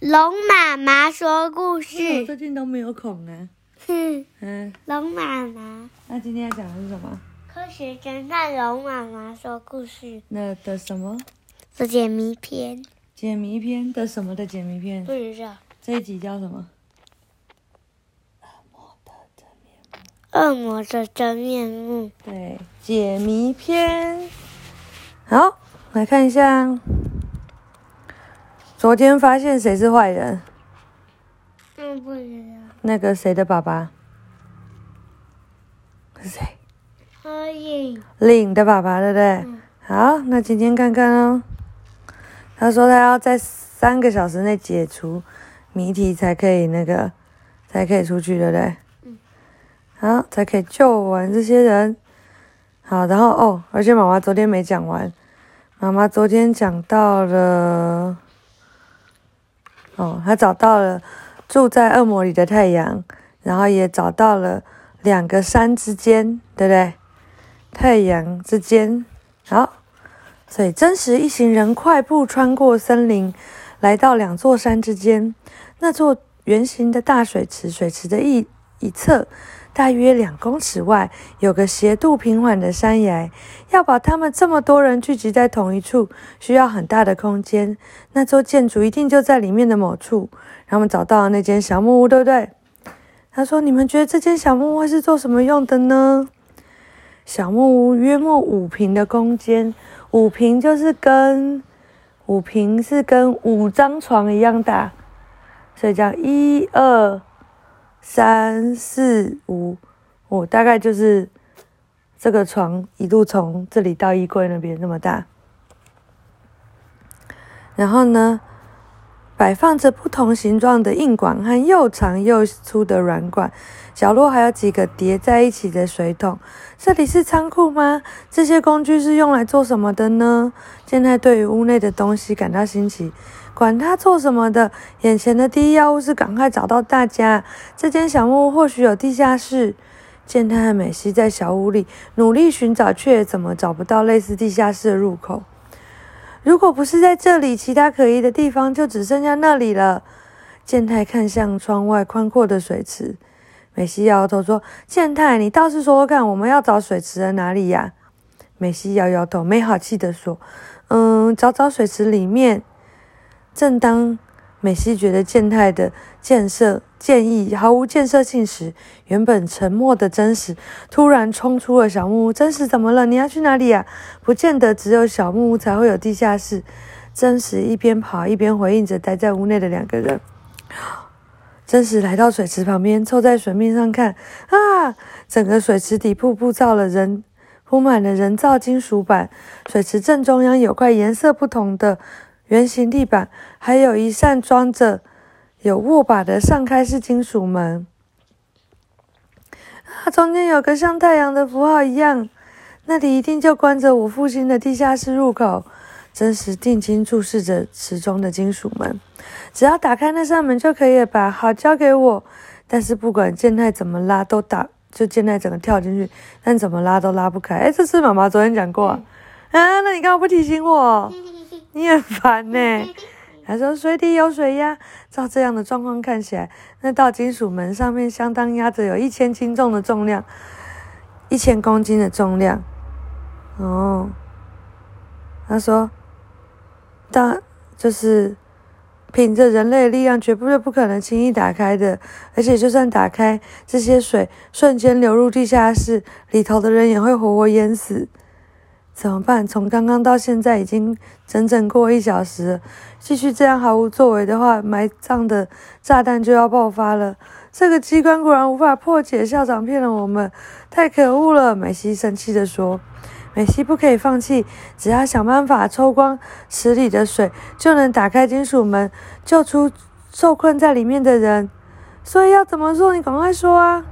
龙妈妈说故我事。最近都没有孔啊。哼，嗯，龙妈妈，那今天要讲的是什么？科学侦探龙妈妈说故事那的什么的解谜篇，解谜篇的什么的解谜篇不？知道。这一集叫什么？恶魔的真面目。对，解谜篇。好，来看一下。昨天发现谁是坏人？嗯，不知道。那个谁的爸爸？是谁？可以。领的爸爸，对不对？嗯好，那今天看看哦。他说他要在三个小时内解除谜题才可以那个，才可以出去，对不对？嗯。好，才可以救完这些人。好，然后哦，而且妈妈昨天没讲完，妈妈昨天讲到了，哦，他找到了住在恶魔里的太阳，然后也找到了两个山之间，对不对？太阳之间，好，所以真实一行人快步穿过森林，来到两座山之间。那座圆形的大水池，水池的一一侧，大约两公尺外，有个斜度平缓的山崖。要把他们这么多人聚集在同一处，需要很大的空间。那座建筑一定就在里面的某处。他们找到了那间小木屋，对不对？他说：“你们觉得这间小木屋是做什么用的呢？”小木屋约莫五平的空间，五平就是跟五平是跟五张床一样大，所以叫一二三四五我，大概就是这个床一路从这里到衣柜那边那么大。然后呢，摆放着不同形状的硬管和又长又粗的软管，角落还有几个叠在一起的水桶。这里是仓库吗？这些工具是用来做什么的呢？健太对于屋内的东西感到新奇，管它做什么的，眼前的第一要务是赶快找到大家。这间小木屋或许有地下室。健太和美希在小屋里努力寻找，却怎么找不到类似地下室的入口。如果不是在这里，其他可疑的地方就只剩下那里了。健太看向窗外宽阔的水池，美希摇头说：“健太，你倒是说说看，我们要找水池在哪里呀？”美希摇摇头，没好气地说：“嗯，找找水池里面。”正当美希觉得健太的建设建议毫无建设性时，原本沉默的真实突然冲出了小木屋。真实怎么了？你要去哪里呀、不见得只有小木屋才会有地下室。真实一边跑一边回应着待在屋内的两个人。真实来到水池旁边，凑在水面上看，啊！整个水池底部布造了人铺满了人造金属板，水池正中央有块颜色不同的圆形地板，还有一扇装着有握把的上开式金属门。啊，中间有个像太阳的符号一样，那里一定就关着我父亲的地下室入口。真实定睛注视着池中的金属门，只要打开那扇门就可以了吧？好，交给我。但是不管健太怎么拉，都打就健太整个跳进去，但怎么拉都拉不开。哎，这是妈妈昨天讲过啊。啊，那你干嘛不提醒我？你很烦呢、他说水底有水压，照这样的状况看起来，那道金属门上面相当压着有一千斤重的重量，一千公斤的重量。哦，他说，当就是凭着人类的力量，绝不是不可能轻易打开的。而且就算打开，这些水瞬间流入地下室，里头的人也会活活淹死。怎么办？从刚刚到现在已经整整过一小时了，继续这样毫无作为的话，埋葬的炸弹就要爆发了。这个机关果然无法破解，校长骗了我们，太可恶了！美西生气地说。美西不可以放弃，只要想办法抽光池里的水，就能打开金属门，救出受困在里面的人。所以要怎么做？你赶快说啊！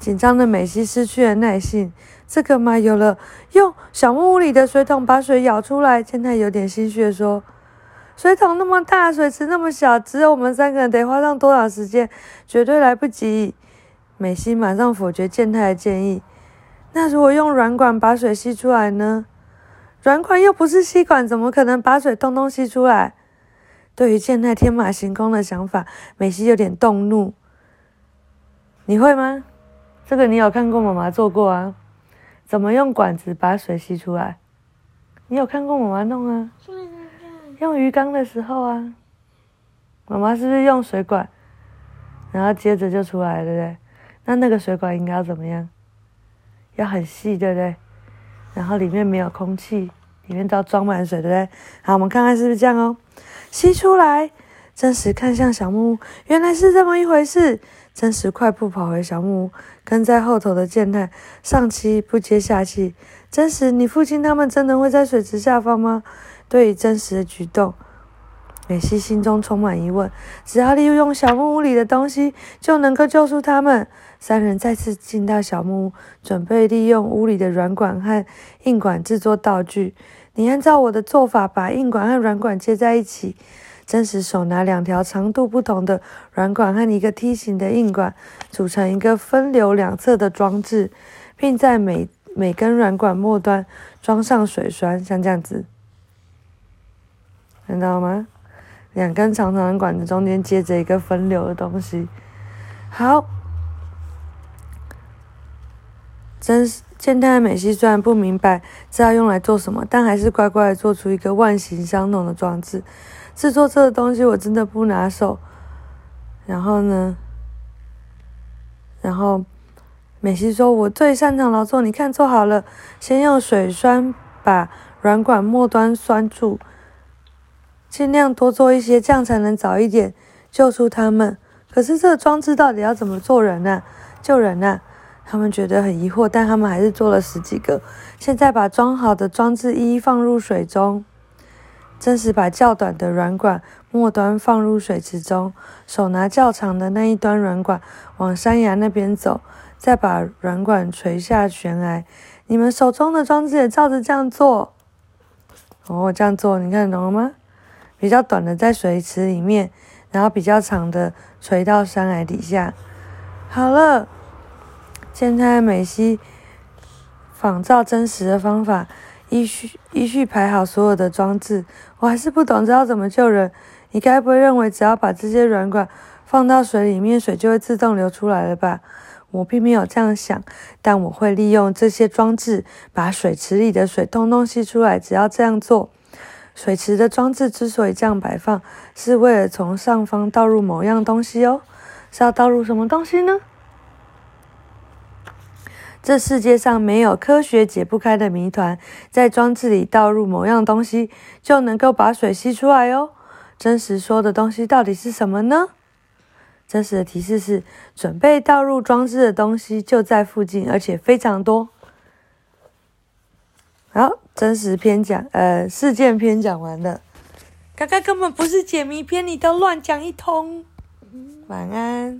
紧张的美西失去了耐性。这个嘛，有了，用小木屋里的水桶把水舀出来。健太有点心虚地说：“水桶那么大，水池那么小，只有我们三个人，得花上多少时间？绝对来不及。”美西马上否决健太的建议。那如果用软管把水吸出来呢？软管又不是吸管，怎么可能把水通通吸出来？对于健太天马行空的想法，美希有点动怒。你会吗？这个你有看过妈妈做过啊？怎么用管子把水吸出来？你有看过妈妈弄啊？用鱼缸的时候啊，妈妈是不是用水管，然后接着就出来，对不对？那那个水管应该要怎么样？要很细，对不对？然后里面没有空气，里面都要装满水，对不对？好，我们看看是不是这样哦。吸出来，真实看向小木屋，原来是这么一回事。真实快步跑回小木屋，跟在后头的健太上气不接下气。真实，你父亲他们真的会在水池下方吗？对于真实的举动，美希心中充满疑问。只要利用小木屋里的东西，就能够救出他们。三人再次进到小木屋，准备利用屋里的软管和硬管制作道具。你按照我的做法，把硬管和软管接在一起。真实手拿两条长度不同的软管和一个梯形的硬管，组成一个分流两侧的装置，并在每每根软管末端装上水栓，像这样子，看到吗？两根长长的管子中间接着一个分流的东西。好，真健太美希虽然不明白这要用来做什么，但还是乖乖的做出一个万形相同的装置。制作这个东西我真的不拿手。然后呢？然后美西说：“我最擅长劳作，你看做好了，先用水栓把软管末端拴住，尽量多做一些，这样才能早一点救出他们。可是这个装置到底要怎么做人呢？救人呢？”他们觉得很疑惑，但他们还是做了十几个。现在把装好的装置一一放入水中。真实把较短的软管末端放入水池中，手拿较长的那一端软管往山崖那边走，再把软管垂下悬崖。你们手中的装置也照着这样做。哦，这样做，你看懂了吗？比较短的在水池里面，然后比较长的垂到山崖底下。好了，现在美西仿照真实的方法。依序依序排好所有的装置，我还是不懂知道怎么救人。你该不会认为只要把这些软管放到水里面，水就会自动流出来了吧？我并没有这样想，但我会利用这些装置把水池里的水通通吸出来。只要这样做，水池的装置之所以这样摆放，是为了从上方倒入某样东西哦。是要倒入什么东西呢？这世界上没有科学解不开的谜团，在装置里倒入某样东西，就能够把水吸出来哦。真实说的东西到底是什么呢？真实的提示是：准备倒入装置的东西就在附近，而且非常多。好，真实篇讲，呃，事件篇讲完了。刚刚根本不是解谜篇，你都乱讲一通。晚安。